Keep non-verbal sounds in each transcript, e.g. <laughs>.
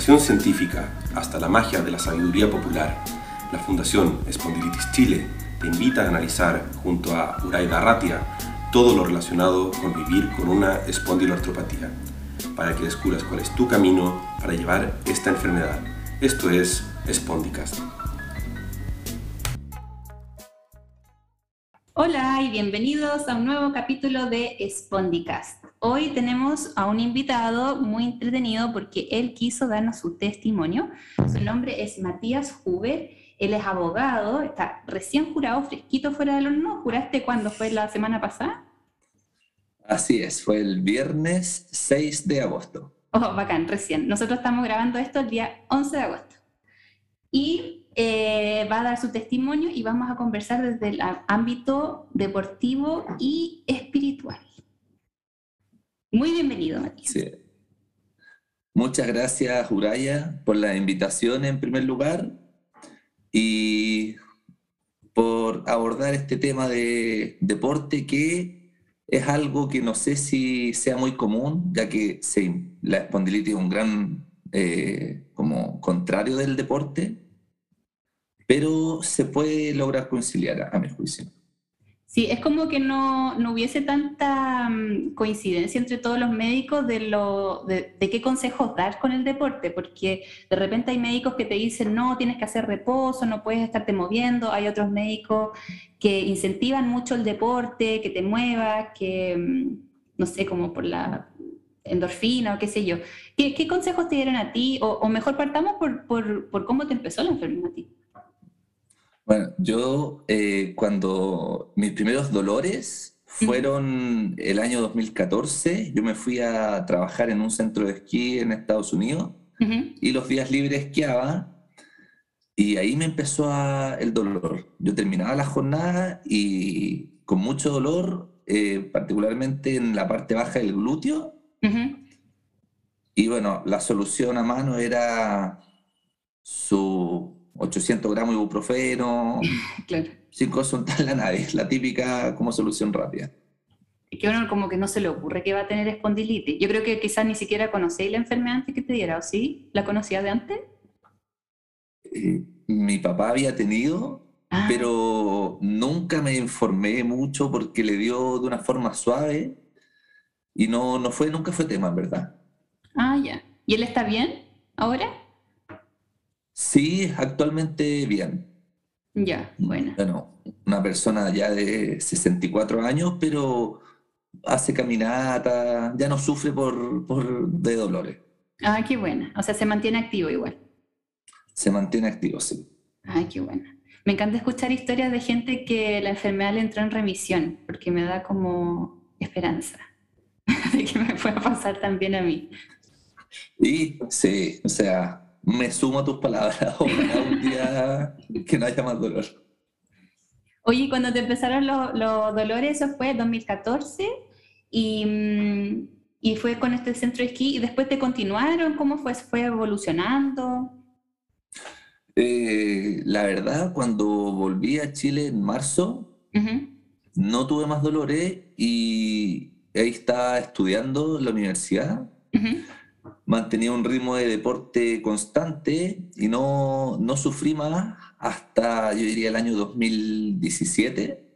científica hasta la magia de la sabiduría popular, la Fundación Espondilitis Chile te invita a analizar junto a Uraida Ratia todo lo relacionado con vivir con una espondiloartropatía, para que descubras cuál es tu camino para llevar esta enfermedad. Esto es Spondicast. Hola y bienvenidos a un nuevo capítulo de Spondicast. Hoy tenemos a un invitado muy entretenido porque él quiso darnos su testimonio. Su nombre es Matías Huber. Él es abogado, está recién jurado, fresquito fuera del horno. ¿Juraste cuándo fue la semana pasada? Así es, fue el viernes 6 de agosto. Oh, bacán, recién. Nosotros estamos grabando esto el día 11 de agosto. Y eh, va a dar su testimonio y vamos a conversar desde el ámbito deportivo y espiritual. Muy bienvenido, Matías. Muchas gracias, Juraya, por la invitación en primer lugar y por abordar este tema de deporte que es algo que no sé si sea muy común, ya que la espondilitis es un gran eh, como contrario del deporte, pero se puede lograr conciliar a mi juicio. Sí, es como que no, hubiese tanta mm, coincidencia entre todos los médicos de, lo, de, qué consejos dar con el deporte, porque de repente hay médicos que te dicen, no, tienes que hacer reposo, no puedes estarte moviendo, hay otros médicos que incentivan mucho el deporte, que te muevas, que, mm, no sé, como por la endorfina o qué sé yo. ¿Qué, consejos te dieron a ti? O, mejor partamos por, por, por cómo te empezó la enfermedad a ti. Bueno, yo eh, cuando mis primeros dolores fueron el año 2014, yo me fui a trabajar en un centro de esquí en Estados Unidos y los días libres esquiaba y ahí me empezó el dolor. Yo terminaba la jornada y con mucho dolor, eh, particularmente en la parte baja del glúteo. Y bueno, la solución a mano era su 800 gramos de ibuprofeno, <laughs> claro. sin consultar la nadie, la típica como solución rápida. Y que uno como que no se le ocurre que va a tener espondilitis. Yo creo que quizás ni siquiera conocéis la enfermedad antes que te diera, ¿o sí? ¿La conocías de antes? Eh, mi papá había tenido, ah. pero nunca me informé mucho porque le dio de una forma suave y no, no fue, nunca fue tema, en verdad. Ah, ya. ¿Y él está bien ahora? Sí, actualmente bien. Ya, bueno. Bueno, una persona ya de 64 años, pero hace caminata, ya no sufre por, por de dolores. Ah, qué buena. O sea, se mantiene activo igual. Se mantiene activo, sí. Ay, qué buena. Me encanta escuchar historias de gente que la enfermedad le entró en remisión, porque me da como esperanza <laughs> de que me pueda pasar también a mí. Y sí, o sea, me sumo a tus palabras, <laughs> ojalá un día que no haya más dolor. Oye, cuando te empezaron los, dolores, eso fue 2014, y, mm, y, fue con este centro de esquí, y después te continuaron, ¿cómo fue? ¿Fue evolucionando? Eh, la verdad, cuando volví a Chile en marzo, no tuve más dolores y ahí estaba estudiando en la universidad mantenía un ritmo de deporte constante y no, no sufrí más hasta, yo diría, el año 2017,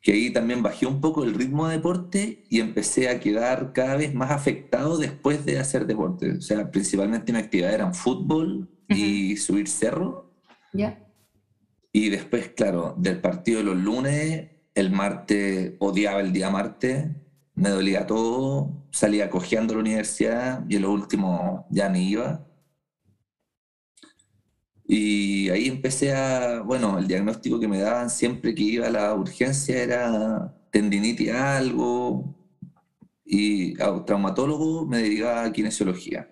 que ahí también bajé un poco el ritmo de deporte y empecé a quedar cada vez más afectado después de hacer deporte. O sea, principalmente mi actividad eran fútbol y subir cerro. Y después, claro, del partido de los lunes, el martes odiaba el día martes me dolía todo, salía cojeando a la universidad y en lo último ya ni iba. Y ahí empecé a, bueno, el diagnóstico que me daban siempre que iba a la urgencia era tendinitis algo, y a traumatólogo me dedicaba a kinesiología.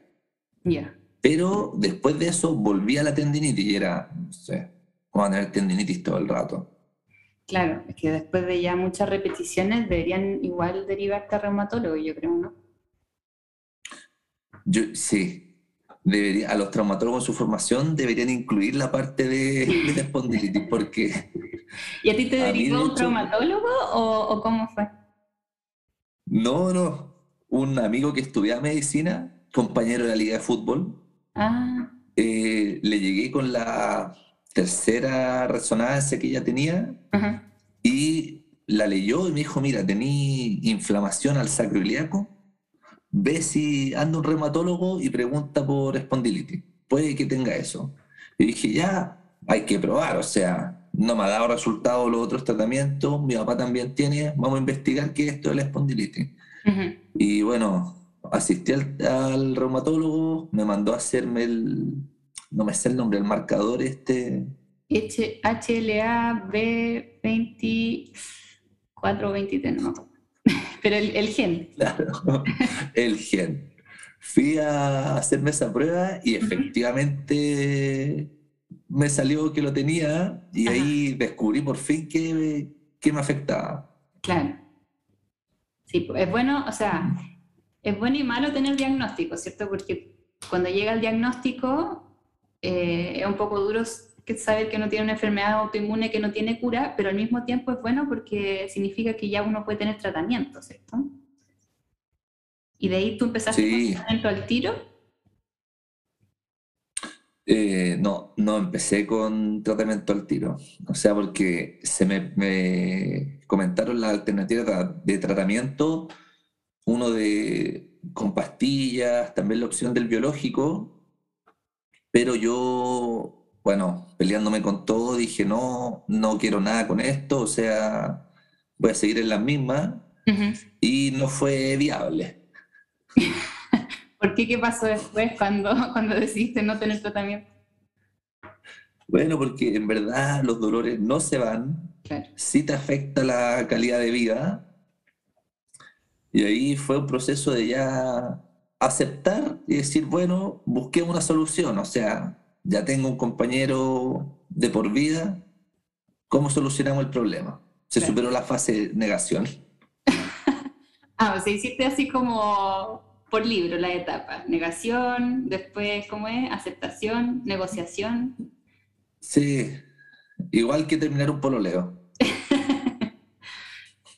Ya. Pero después de eso volví a la tendinitis y era, no sé, a tener tendinitis todo el rato. Claro, es que después de ya muchas repeticiones deberían igual derivarte a reumatólogo, yo creo, ¿no? Yo, sí, debería, a los traumatólogos en su formación deberían incluir la parte de, de espondilitis, porque... <laughs> ¿Y a ti te derivó un traumatólogo o, cómo fue? No, no. Un amigo que estudiaba medicina compañero de la liga de fútbol. Ah. Eh, le llegué con la tercera resonancia que ella tenía y la leyó y me dijo, mira, tení inflamación al sacro ilíaco, ve si anda un reumatólogo y pregunta por espondilitis, puede que tenga eso. Y dije, ya, hay que probar, o sea, no me ha dado resultado los otros tratamientos, mi papá también tiene, vamos a investigar qué es esto de la espondilitis. Y bueno, asistí al, reumatólogo, me mandó a hacerme el, no me sé el nombre, el marcador este. HLA B24 23, no <laughs> Pero el, el gen. Claro, <laughs> el gen. Fui a hacerme esa prueba y efectivamente me salió que lo tenía y ahí descubrí por fin que, que me afectaba. Claro. Sí, pues, es bueno, o sea, es bueno y malo tener diagnóstico, ¿cierto? Porque cuando llega el diagnóstico eh, es un poco duro saber que no tiene una enfermedad autoinmune que no tiene cura, pero al mismo tiempo es bueno porque significa que ya uno puede tener tratamiento, ¿cierto? Y de ahí tú empezaste con tratamiento al tiro. Eh, no, no empecé con tratamiento al tiro. O sea, porque se me, me comentaron la alternativa de tratamiento uno de con pastillas, también la opción del biológico, pero yo, bueno, peleándome con todo, dije, no, no quiero nada con esto, o sea, voy a seguir en la misma y no fue viable. <laughs> ¿Por qué? ¿Qué pasó después cuando, <laughs> cuando decidiste no tener tratamiento? Bueno, porque en verdad los dolores no se van, sí te afecta la calidad de vida, y ahí fue un proceso de ya aceptar y decir, bueno, busqué una solución, o sea, ya tengo un compañero de por vida, ¿cómo solucionamos el problema? Se superó la fase negación. <laughs> ah, o sea, hiciste así como por libro la etapa, negación, después, ¿cómo es? Aceptación, negociación. Sí, igual que terminar un pololeo. <laughs>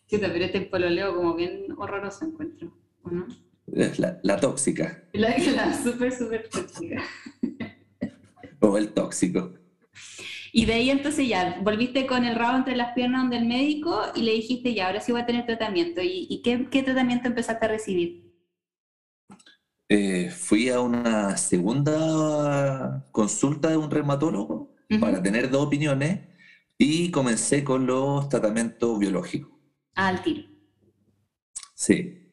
Sí, pero este pololeo como bien horroroso encuentro, no? La, la tóxica. La, la súper, súper tóxica. <laughs> o el tóxico. Y de ahí entonces ya, volviste con el rabo entre las piernas del médico y le dijiste ya, ahora sí voy a tener tratamiento. ¿Y, qué, qué, tratamiento empezaste a recibir? Eh, fui a una segunda consulta de un reumatólogo para tener dos opiniones y comencé con los tratamientos biológicos al tiro. Sí.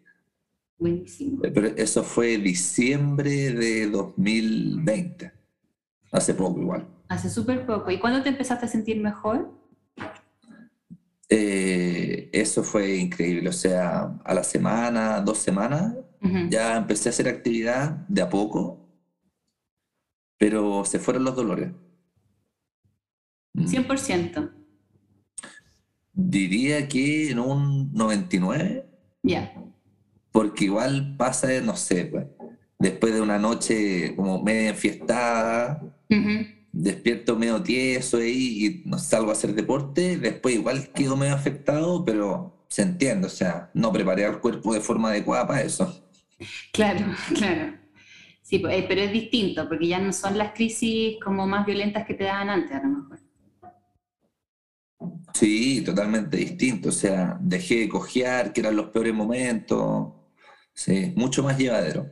Buenísimo. Eh, pero eso fue diciembre de 2020. Hace poco igual. Hace súper poco. ¿Y cuándo te empezaste a sentir mejor? Eh, eso fue increíble. O sea, a la semana, dos semanas, ya empecé a hacer actividad de a poco, pero se fueron los dolores. 100%. Diría que en un 99. Ya. Porque igual pasa, no sé, pues, después de una noche como media enfiestada, despierto medio tieso ahí y salgo a hacer deporte, después igual quedo medio afectado, pero se entiende, o sea, no preparé al cuerpo de forma adecuada para eso. Claro, <laughs> claro. Sí, pues, eh, pero es distinto, porque ya no son las crisis como más violentas que te daban antes, a lo mejor. Sí, totalmente distinto. O sea, dejé de cojear, que eran los peores momentos. Sí, mucho más llevadero.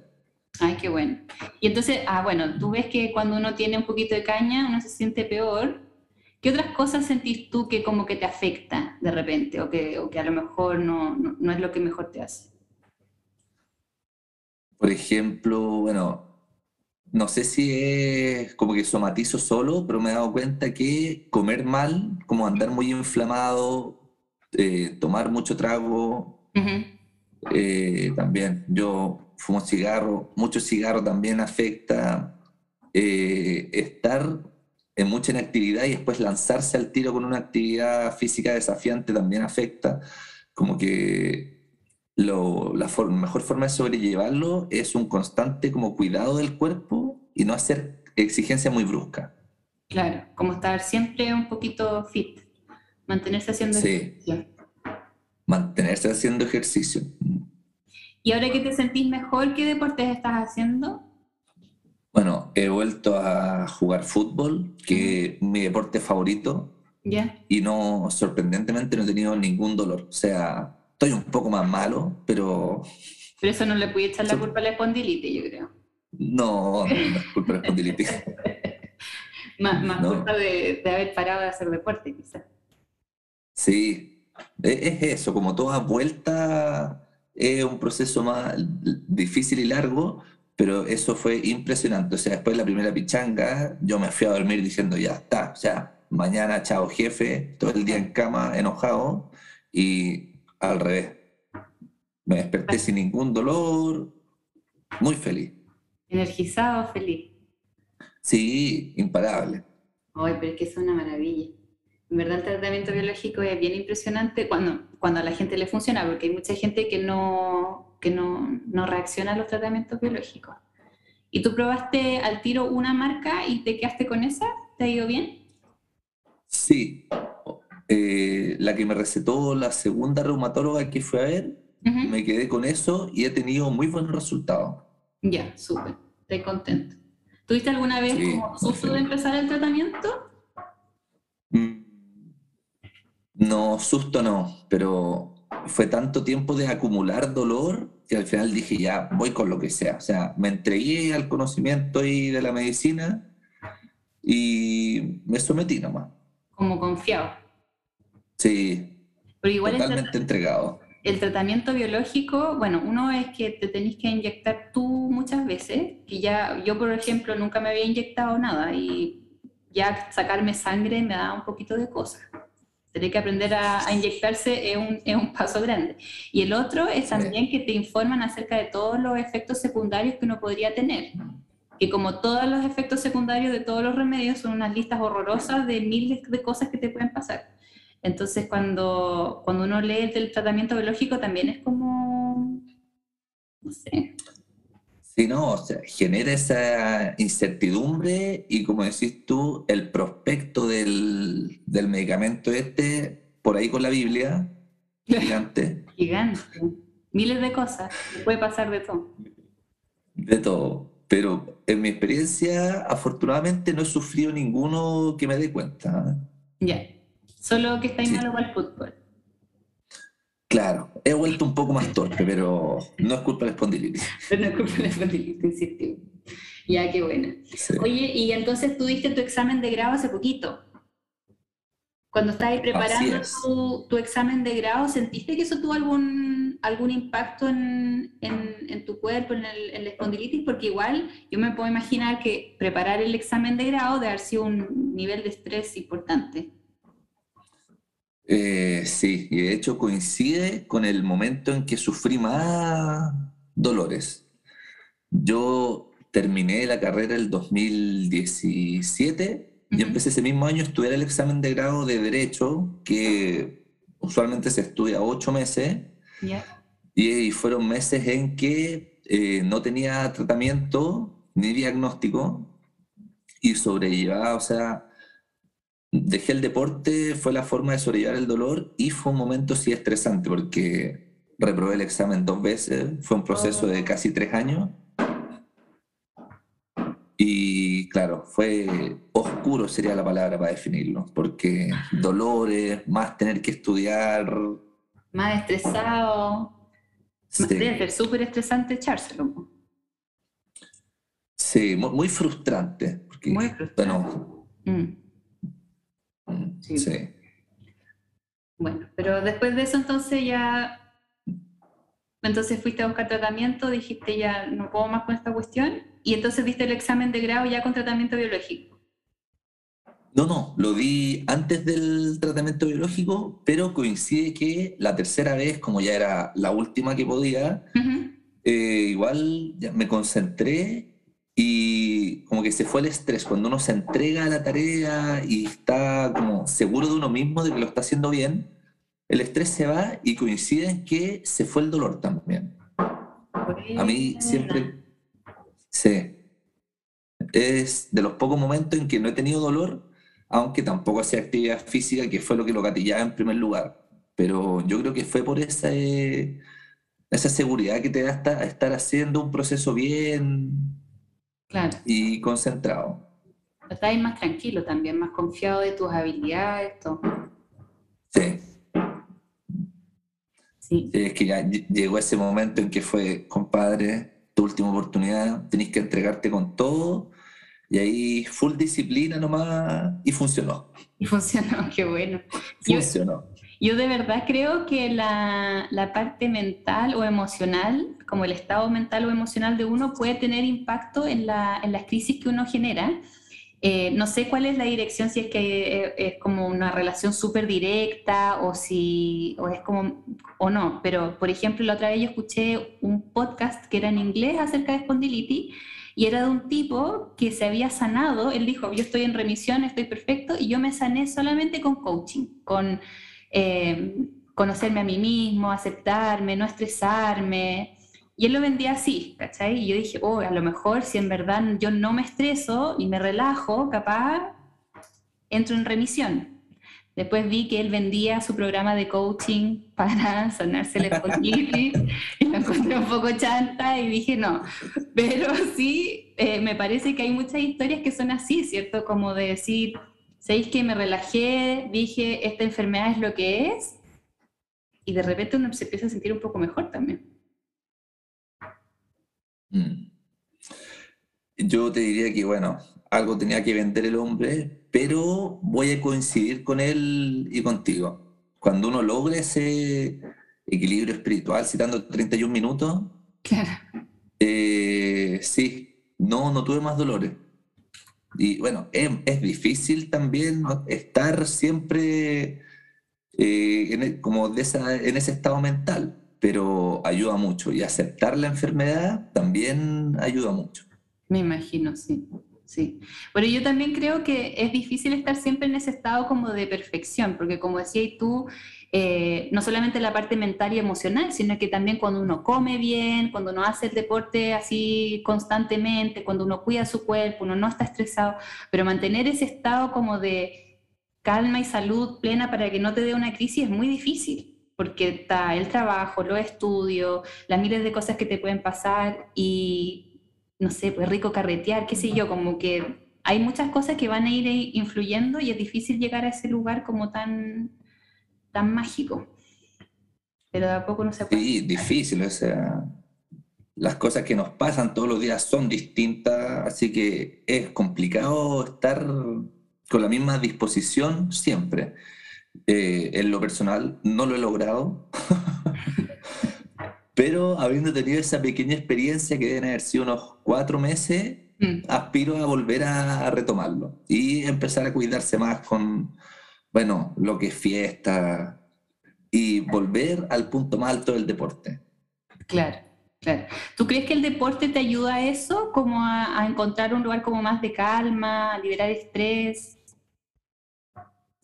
Ay, qué bueno. Y entonces, ah, bueno, tú ves que cuando uno tiene un poquito de caña, uno se siente peor. ¿Qué otras cosas sentís tú que como que te afecta de repente o que, o que a lo mejor no, no es lo que mejor te hace? Por ejemplo, bueno, no sé si es como que somatizo solo, pero me he dado cuenta que comer mal, como andar muy inflamado, eh, tomar mucho trago, eh, también. Yo fumo cigarro, mucho cigarro también afecta. Eh, estar en mucha inactividad y después lanzarse al tiro con una actividad física desafiante también afecta. Como que la mejor forma de sobrellevarlo es un constante como cuidado del cuerpo y no hacer exigencia muy brusca. Claro, como estar siempre un poquito fit, mantenerse haciendo ejercicio. Mantenerse haciendo ejercicio. ¿Y ahora que te sentís mejor, qué deportes estás haciendo? Bueno, he vuelto a jugar fútbol, que es mi deporte favorito. Ya. Y no, sorprendentemente no he tenido ningún dolor. O sea, estoy un poco más malo, pero... Pero eso no le puede echar la culpa a la espondilitis, yo creo. No, no es culpa de la espondilitis. <laughs> más más culpa de, de, haber parado de hacer deporte, quizás. Sí, es eso, como toda vuelta es un proceso más difícil y largo, pero eso fue impresionante. O sea, después de la primera pichanga, yo me fui a dormir diciendo, ya está, o sea, mañana chao jefe, todo el día en cama, enojado, y al revés. Me desperté sin ningún dolor, muy feliz. Energizado, feliz. Sí, imparable. Ay, pero es que es una maravilla. En verdad el tratamiento biológico es bien impresionante cuando, cuando a la gente le funciona, porque hay mucha gente que no, que no, no reacciona a los tratamientos biológicos. ¿Y tú probaste al tiro una marca y te quedaste con esa? ¿Te ha ido bien? Sí. Eh, la que me recetó la segunda reumatóloga que fue a ver, me quedé con eso y he tenido muy buenos resultados. Ya, súper. Estoy contento. ¿Tuviste alguna vez como susto de empezar el tratamiento? Mm, no, susto no, pero fue tanto tiempo de acumular dolor que al final dije, ya, voy con lo que sea. O sea, me entregué al conocimiento y de la medicina y me sometí nomás. Como confiado. Sí. Pero igual totalmente entregado. El tratamiento biológico, bueno, uno es que te tenés que inyectar tú muchas veces, que ya yo, por ejemplo, nunca me había inyectado nada y ya sacarme sangre me da un poquito de cosas. Tener que aprender a, inyectarse es un, es un, paso grande. Y el otro es también que te informan acerca de todos los efectos secundarios que uno podría tener. Que como todos los efectos secundarios de todos los remedios son unas listas horrorosas de miles de cosas que te pueden pasar. Entonces, cuando, cuando uno lee el tratamiento biológico, también es como, no sé. Sí, no, o sea, genera esa incertidumbre y como decís tú, el prospecto del, del medicamento este, por ahí con la Biblia, <laughs> gigante. gigante. Miles de cosas, puede pasar de todo. De todo. Pero en mi experiencia, afortunadamente no he sufrido ninguno que me dé cuenta. Ya, solo que estáis sí. malo el fútbol. Claro, he vuelto un poco más torpe, pero no es culpa de la espondilitis. Pero <laughs> no es culpa de la espondilitis, insistimos. Ya, qué buena. Oye, y entonces tú diste tu examen de grado hace poquito. Cuando estabas preparando tu, tu, examen de grado, ¿sentiste que eso tuvo algún, algún impacto en, en, en tu cuerpo, en, el, en, la espondilitis? Porque igual yo me puedo imaginar que preparar el examen de grado debe haber sido un nivel de estrés importante. Eh, sí, y de hecho coincide con el momento en que sufrí más dolores. Yo terminé la carrera el 2017 y empecé ese mismo año a estudiar el examen de grado de Derecho, que usualmente se estudia ocho meses, y, fueron meses en que eh, no tenía tratamiento ni diagnóstico y sobrellevaba, o sea, dejé el deporte, fue la forma de sobrellevar el dolor y fue un momento sí estresante porque reprobé el examen dos veces, fue un proceso de casi tres años. Y claro, fue oscuro sería la palabra para definirlo, porque dolores, más tener que estudiar. Más estresado. Sí. Debe ser súper estresante echárselo. Sí, muy, frustrante. Porque, muy frustrante. Bueno, mm. Sí. Bueno, pero después de eso entonces ya, entonces fuiste a buscar tratamiento, dijiste ya no puedo más con esta cuestión, y entonces diste el examen de grado ya con tratamiento biológico. No, no, lo di antes del tratamiento biológico, pero coincide que la tercera vez, como ya era la última que podía, eh, igual ya me concentré y como que se fue el estrés. Cuando uno se entrega a la tarea y está como seguro de uno mismo de que lo está haciendo bien, el estrés se va y coincide en que se fue el dolor también. A mí siempre, sí, es de los pocos momentos en que no he tenido dolor, aunque tampoco hacía actividad física, que fue lo que lo gatillaba en primer lugar. Pero yo creo que fue por ese, esa seguridad que te da estar, haciendo un proceso bien y concentrado. Estás más tranquilo también, más confiado de tus habilidades, todo. Sí. Sí. Es que ya llegó ese momento en que fue, compadre, tu última oportunidad, tenés que entregarte con todo y ahí full disciplina nomás y funcionó. Y funcionó, <laughs> qué bueno. Funcionó. Yo, de verdad creo que la, la, parte mental o emocional, como el estado mental o emocional de uno, puede tener impacto en, la, en las crisis que uno genera. Eh, no sé cuál es la dirección, si es que eh, es, como una relación súper directa o si o es como o no, pero por ejemplo la otra vez yo escuché un podcast que era en inglés acerca de espondilitis y era de un tipo que se había sanado, él dijo, yo estoy en remisión, estoy perfecto, y yo me sané solamente con coaching, con eh, conocerme a mí mismo, aceptarme, no estresarme. Y él lo vendía así, ¿cachai? Y yo dije, oh, a lo mejor si en verdad yo no me estreso y me relajo, capaz entro en remisión. Después vi que él vendía su programa de coaching <laughs> para sanarse el espondilitis y me encontré un poco chanta y dije no. Pero sí, eh, me parece que hay muchas historias que son así, ¿cierto? Como de decir, ¿sabéis que me relajé? Dije, esta enfermedad es lo que es. Y de repente uno se empieza a sentir un poco mejor también. Mm. Yo te diría que, bueno, algo tenía que vender el hombre, pero voy a coincidir con él y contigo. Cuando uno logra ese equilibrio espiritual, citando 31 minutos, eh, sí, no, no tuve más dolores. Y bueno, es, difícil también estar siempre eh, en, e, como de esa, en ese estado mental, pero ayuda mucho. Y aceptar la enfermedad también ayuda mucho. Me imagino, sí. Sí. Bueno, yo también creo que es difícil estar siempre en ese estado como de perfección, porque como decías tú, eh, no solamente la parte mental y emocional, sino que también cuando uno come bien, cuando uno hace el deporte así constantemente, cuando uno cuida su cuerpo, uno no está estresado, pero mantener ese estado como de calma y salud plena para que no te dé una crisis es muy difícil porque está el trabajo, los estudios, las miles de cosas que te pueden pasar y no sé, pues rico carretear, qué sé yo, como que hay muchas cosas que van a ir influyendo y es difícil llegar a ese lugar como tan, tan mágico. Pero de a poco no se puede. Sí, difícil, o sea, las cosas que nos pasan todos los días son distintas, así que es complicado estar con la misma disposición siempre. Eh, en lo personal no lo he logrado. <laughs> Pero habiendo tenido esa pequeña experiencia que deben haber sido unos cuatro meses, mm. aspiro a volver a, retomarlo y empezar a cuidarse más con, bueno, lo que es fiesta y volver al punto más alto del deporte. Claro, claro. ¿Tú crees que el deporte te ayuda a eso, como a, a encontrar un lugar como más de calma, a liberar estrés?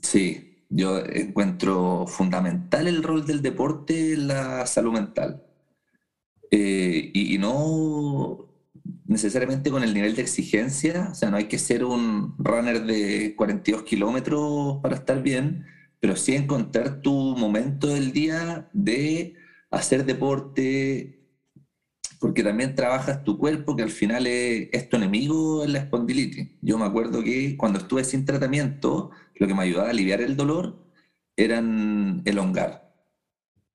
Sí, yo encuentro fundamental el rol del deporte en la salud mental. Eh, y, no necesariamente con el nivel de exigencia, o sea, no hay que ser un runner de 42 kilómetros para estar bien, pero sí encontrar tu momento del día de hacer deporte, porque también trabajas tu cuerpo, que al final es, tu enemigo en la espondilitis. Yo me acuerdo que cuando estuve sin tratamiento, lo que me ayudaba a aliviar el dolor eran elongar.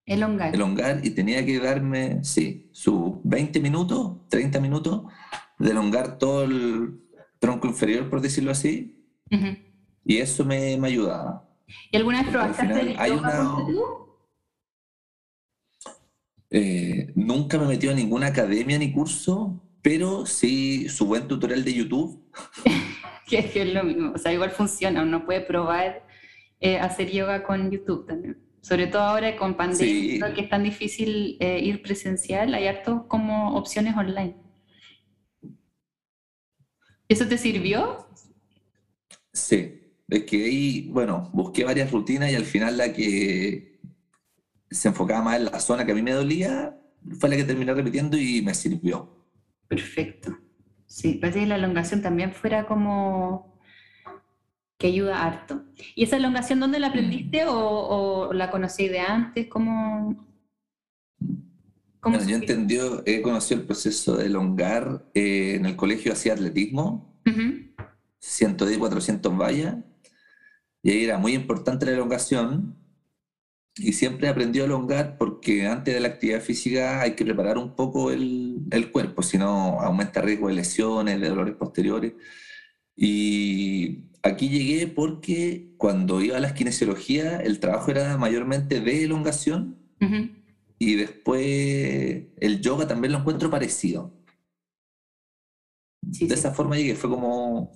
Elongar. Elongar y tenía que darme, sí, sus 20 minutos, 30 minutos de elongar todo el tronco inferior, por decirlo así. Y eso me, me, ayudaba. ¿Y alguna vez probaste hay una, eh, Nunca me metido en ninguna academia ni curso, pero sí su buen tutorial de YouTube. <laughs> que es lo mismo, o sea, igual funciona, uno puede probar eh, hacer yoga con YouTube también sobre todo ahora con pandemia, que es tan difícil eh, ir presencial, hay harto como opciones online. ¿Eso te sirvió? Sí, es que ahí, bueno, busqué varias rutinas y al final la que se enfocaba más en la zona que a mí me dolía fue la que terminé repitiendo y me sirvió. Perfecto. Sí, parece que la elongación también fuera como que ayuda harto. ¿Y esa elongación dónde la aprendiste o, la conocí de antes? ¿Cómo, Bueno, yo entendí, he conocido el proceso de elongar eh, en el colegio hacía atletismo, 110, 400 vallas, y ahí era muy importante la elongación, y siempre aprendió a elongar porque antes de la actividad física hay que preparar un poco el, el cuerpo, si no aumenta el riesgo de lesiones, de dolores posteriores. Y aquí llegué porque cuando iba a la kinesiología el trabajo era mayormente de elongación y después el yoga también lo encuentro parecido. de esa forma llegué, fue como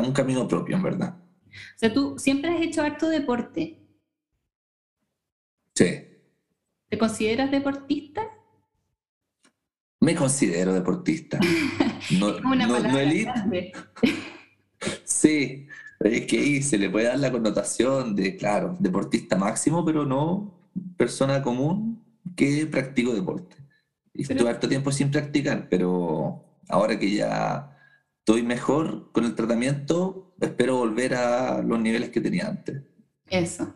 un camino propio, en verdad. O sea, tú siempre has hecho acto deporte. Sí. ¿Te consideras deportista? Me considero deportista. <laughs> No, Una no, no sí, es que ahí se le puede dar la connotación de, claro, deportista máximo, pero no persona común que practico deporte. Y estuve harto tiempo sin practicar, pero ahora que ya estoy mejor con el tratamiento, espero volver a los niveles que tenía antes. Eso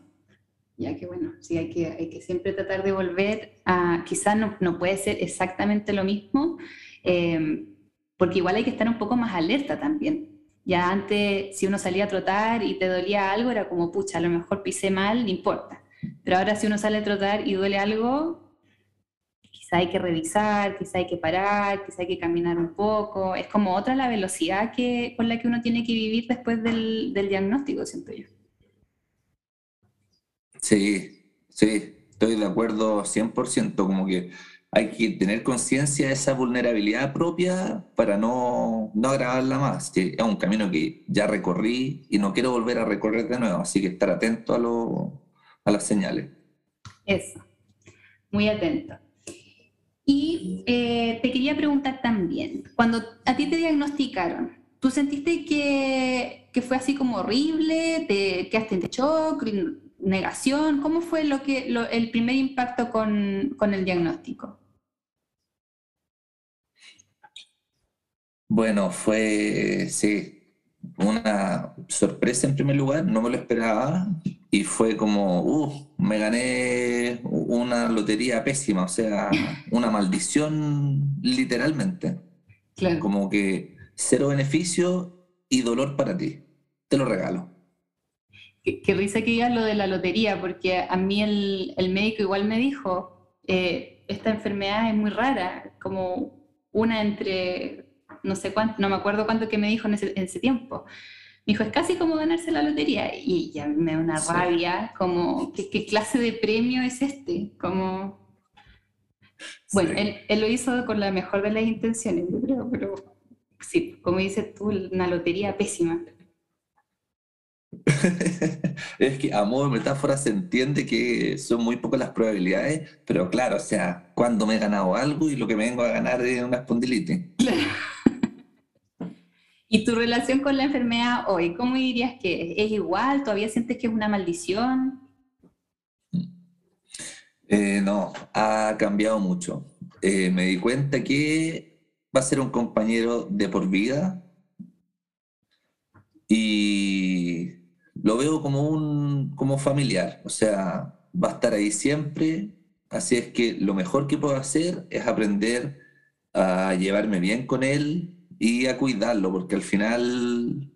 ya que bueno, sí, hay que, hay que siempre tratar de volver a, quizás no, no puede ser exactamente lo mismo, eh, porque igual hay que estar un poco más alerta también. Ya antes, si uno salía a trotar y te dolía algo, era como, pucha, a lo mejor pisé mal, no importa. Pero ahora si uno sale a trotar y duele algo, quizá hay que revisar, quizá hay que parar, quizá hay que caminar un poco. Es como otra la velocidad que, con la que uno tiene que vivir después del, del diagnóstico, siento yo. Sí, sí, estoy de acuerdo 100%, como que hay que tener conciencia de esa vulnerabilidad propia para no, no agravarla más. Es un camino que ya recorrí y no quiero volver a recorrer de nuevo, así que estar atento a, lo, a las señales. Eso, muy atento. Y eh, te quería preguntar también, cuando a ti te diagnosticaron, ¿tú sentiste que, que fue así como horrible? ¿Te quedaste en shock? negación? ¿Cómo fue lo que, el primer impacto con, con el diagnóstico? Bueno, fue, sí, una sorpresa en primer lugar, no me lo esperaba y fue como, uh, me gané una lotería pésima, o sea, <laughs> una maldición literalmente. Claro. Como que cero beneficio y dolor para ti, te lo regalo. Qué, risa que digas lo de la lotería, porque a mí el, el médico igual me dijo, eh, esta enfermedad es muy rara, como una entre, no sé cuánto, no me acuerdo cuánto que me dijo en ese, tiempo. Me dijo, es casi como ganarse la lotería. Y ya me da una rabia, como, ¿qué, clase de premio es este? Como... Bueno, él, él, lo hizo con la mejor de las intenciones, yo creo, pero sí, como dices tú, una lotería pésima. <laughs> es que a modo de metáfora se entiende que son muy pocas las probabilidades, pero claro, o sea, cuando me he ganado algo y lo que me vengo a ganar es una espondilitis. ¿Y tu relación con la enfermedad hoy? ¿Cómo dirías que es igual? ¿Todavía sientes que es una maldición? Eh, no, ha cambiado mucho. Eh, me di cuenta que va a ser un compañero de por vida y lo veo como un como familiar, o sea, va a estar ahí siempre, así es que lo mejor que puedo hacer es aprender a llevarme bien con él y a cuidarlo, porque al final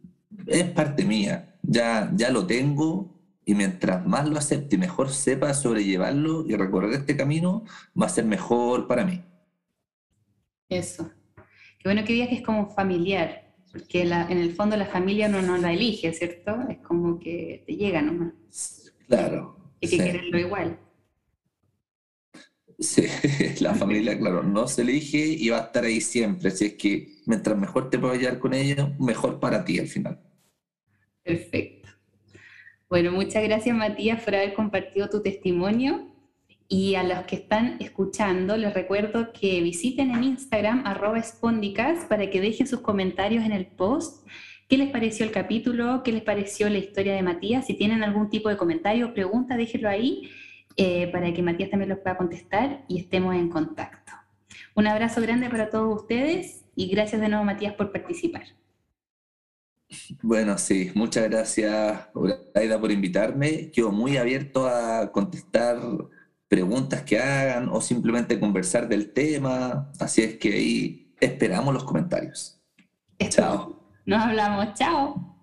es parte mía, ya, ya lo tengo y mientras más lo acepte y mejor sepa sobrellevarlo y recorrer este camino, va a ser mejor para mí. Eso. Qué bueno que digas que es como familiar, porque en el fondo la familia uno no la elige, ¿cierto? Es como que te llega nomás. Claro. Hay que quererlo igual. Sí, <laughs> la familia, claro, no se elige y va a estar ahí siempre. Así es que mientras mejor te puedas llevar con ellos, mejor para ti al final. Perfecto. Bueno, muchas gracias Matías por haber compartido tu testimonio y a los que están escuchando, les recuerdo que visiten en Instagram arroba para que dejen sus comentarios en el post. ¿Qué les pareció el capítulo? ¿Qué les pareció la historia de Matías? Si tienen algún tipo de comentario o pregunta, déjenlo ahí eh, para que Matías también los pueda contestar y estemos en contacto. Un abrazo grande para todos ustedes y gracias de nuevo Matías por participar. Bueno, sí, muchas gracias Aida por invitarme. Quedo muy abierto a contestar preguntas que hagan o simplemente conversar del tema. Así es que ahí esperamos los comentarios. Chao. Nos hablamos, chao.